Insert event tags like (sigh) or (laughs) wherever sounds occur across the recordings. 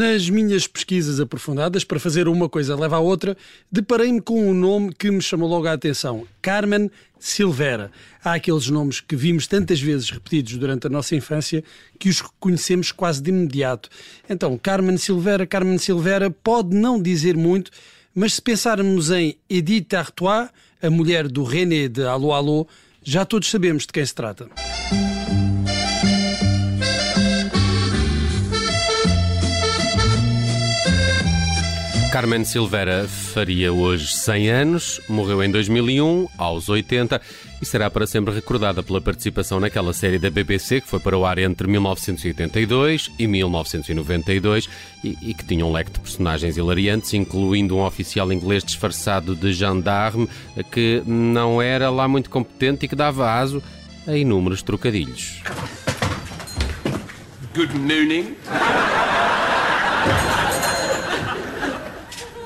Nas minhas pesquisas aprofundadas, para fazer uma coisa leva à outra, deparei-me com um nome que me chamou logo a atenção: Carmen Silvera. Há aqueles nomes que vimos tantas vezes repetidos durante a nossa infância que os conhecemos quase de imediato. Então, Carmen Silvera, Carmen Silvera pode não dizer muito, mas se pensarmos em Edith Artois, a mulher do René de Alô Alô, já todos sabemos de quem se trata. Carmen Silveira faria hoje 100 anos, morreu em 2001, aos 80, e será para sempre recordada pela participação naquela série da BBC que foi para o ar entre 1982 e 1992 e, e que tinha um leque de personagens hilariantes, incluindo um oficial inglês disfarçado de gendarme que não era lá muito competente e que dava aso a inúmeros trocadilhos. Good morning.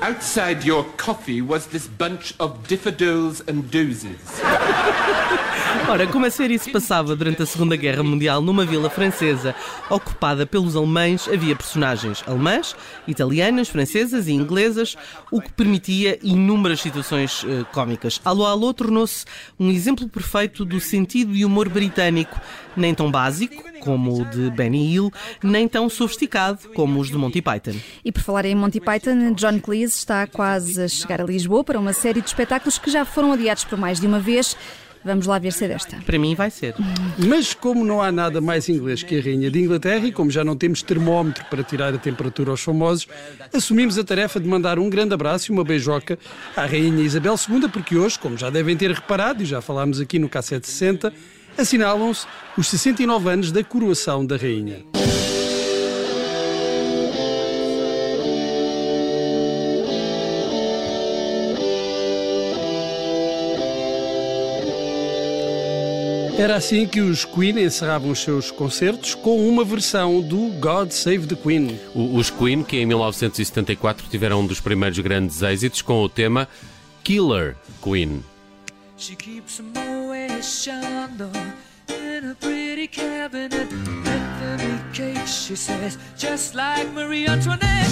Outside your coffee was this bunch of diffidels and dozes. (laughs) Ora, como a série se passava durante a Segunda Guerra Mundial numa vila francesa ocupada pelos alemães, havia personagens alemãs, italianas, francesas e inglesas, o que permitia inúmeras situações uh, cómicas. Alô Alô tornou-se um exemplo perfeito do sentido e humor britânico, nem tão básico como o de Benny Hill, nem tão sofisticado como os de Monty Python. E por falar em Monty Python, John Cleese está quase a chegar a Lisboa para uma série de espetáculos que já foram adiados por mais de uma vez. Vamos lá ver se é desta. Para mim vai ser. Mas como não há nada mais inglês que a Rainha de Inglaterra e como já não temos termómetro para tirar a temperatura aos famosos, assumimos a tarefa de mandar um grande abraço e uma beijoca à Rainha Isabel II, porque hoje, como já devem ter reparado e já falámos aqui no K760, assinalam-se os 69 anos da coroação da Rainha. Era assim que os Queen encerravam os seus concertos com uma versão do God Save the Queen. Os Queen, que em 1974 tiveram um dos primeiros grandes êxitos com o tema Killer Queen. She keeps in a pretty cabinet, cake, she says, just like Marie Antoinette.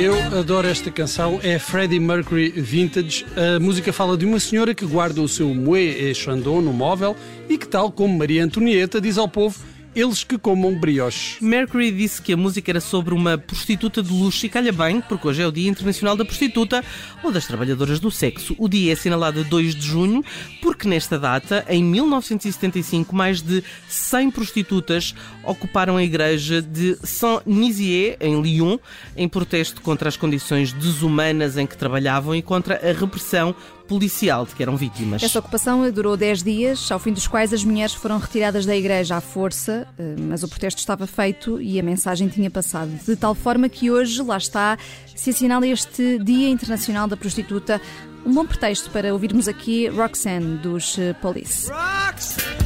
Eu adoro esta canção, é Freddie Mercury Vintage. A música fala de uma senhora que guarda o seu Moët et Chandon no móvel e que, tal como Maria Antonieta, diz ao povo eles que comam brioche. Mercury disse que a música era sobre uma prostituta de luxo e calha bem, porque hoje é o Dia Internacional da Prostituta ou das Trabalhadoras do Sexo. O dia é assinalado a 2 de junho, porque nesta data, em 1975, mais de 100 prostitutas ocuparam a igreja de Saint-Nizier, em Lyon, em protesto contra as condições desumanas em que trabalhavam e contra a repressão policial de que eram vítimas. Essa ocupação durou 10 dias, ao fim dos quais as mulheres foram retiradas da igreja à força, eh, mas o protesto estava feito e a mensagem tinha passado. De tal forma que hoje, lá está, se assinala este Dia Internacional da Prostituta, um bom pretexto para ouvirmos aqui Roxanne dos eh, Police. Roxanne.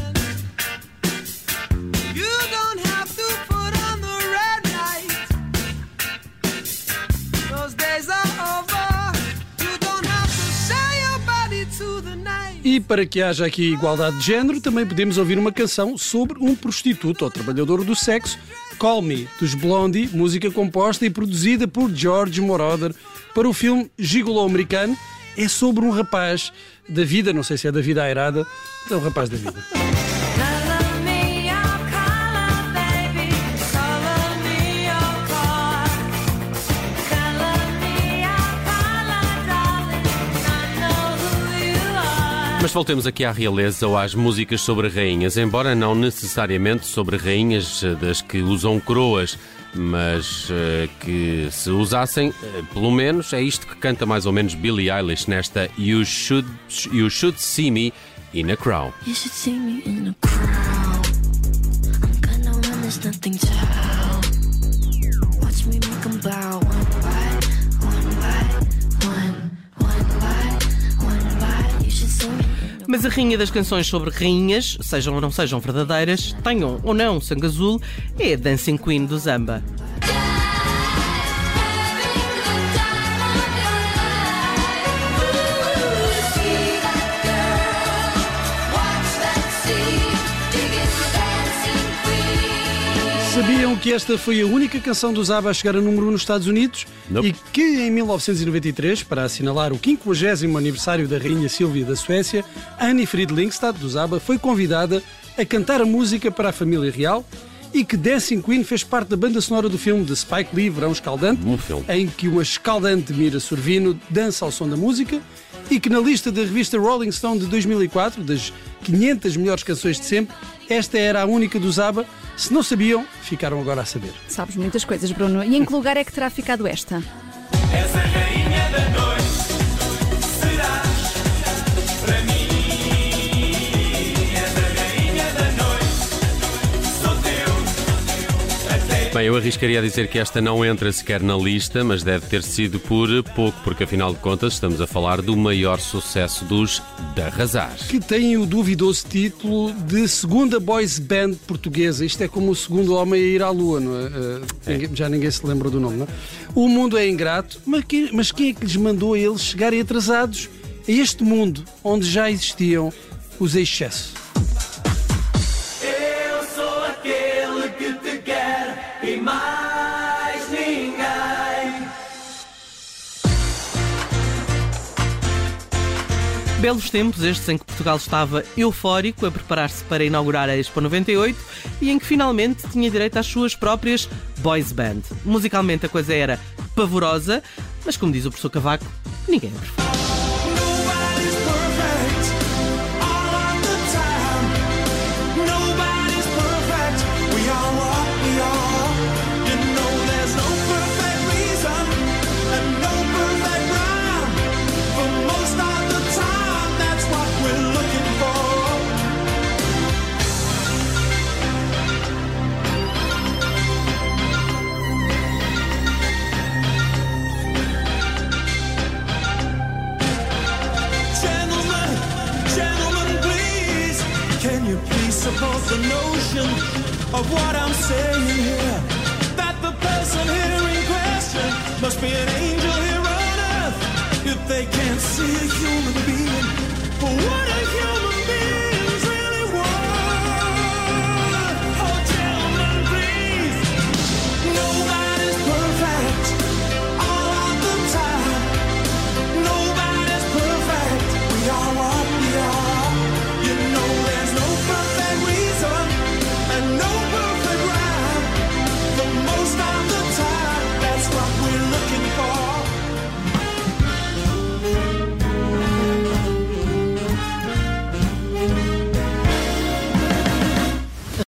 E para que haja aqui igualdade de género, também podemos ouvir uma canção sobre um prostituto ou trabalhador do sexo, Call Me, dos Blondie, música composta e produzida por George Moroder para o filme Gigolo Americano. É sobre um rapaz da vida, não sei se é da vida airada, é um rapaz da vida. Mas voltemos aqui à realeza ou às músicas sobre rainhas, embora não necessariamente sobre rainhas eh, das que usam coroas, mas uh, que se usassem, uh, pelo menos é isto que canta mais ou menos Billie Eilish nesta You Should, you should See Me in a Crown. You should see me in a crowd. I'm gonna there's nothing to Mas a rainha das canções sobre rainhas, sejam ou não sejam verdadeiras, tenham ou não sangue azul, é a Dancing Queen do Zamba. Sabiam que esta foi a única canção dos ABBA a chegar a número 1 nos Estados Unidos? Nope. E que em 1993, para assinalar o 50 aniversário da Rainha Silvia da Suécia, Annie Friedlingstad, dos ABBA, foi convidada a cantar a música para a família real e que Dancing Queen fez parte da banda sonora do filme de Spike Lee, Verão Escaldante, filme. em que uma escaldante Mira Sorvino dança ao som da música e que na lista da revista Rolling Stone de 2004, das 500 melhores canções de sempre, esta era a única dos ABBA. Se não sabiam, ficaram agora a saber. Sabes muitas coisas, Bruno. E em que lugar é que terá ficado esta? És a Bem, eu arriscaria a dizer que esta não entra sequer na lista, mas deve ter sido por pouco, porque afinal de contas estamos a falar do maior sucesso dos de arrasar. que tem o duvidoso título de segunda boys band portuguesa. Isto é como o segundo homem a ir à lua, não é? Eh, ninguém- Já ninguém se lembra do nome, não é? O mundo é ingrato, mas quem, mas quem é que lhes mandou a eles chegarem atrasados a este mundo onde já existiam os excessos? Belos tempos estes em que Portugal estava eufórico a preparar-se para inaugurar a Expo 98 e em que finalmente tinha direito às suas próprias boys band. Musicalmente a coisa era pavorosa, mas como diz o professor Cavaco, ninguém é perfeito. Of what I'm saying here? That the person here in question must be an angel here on earth. If they can't see a human being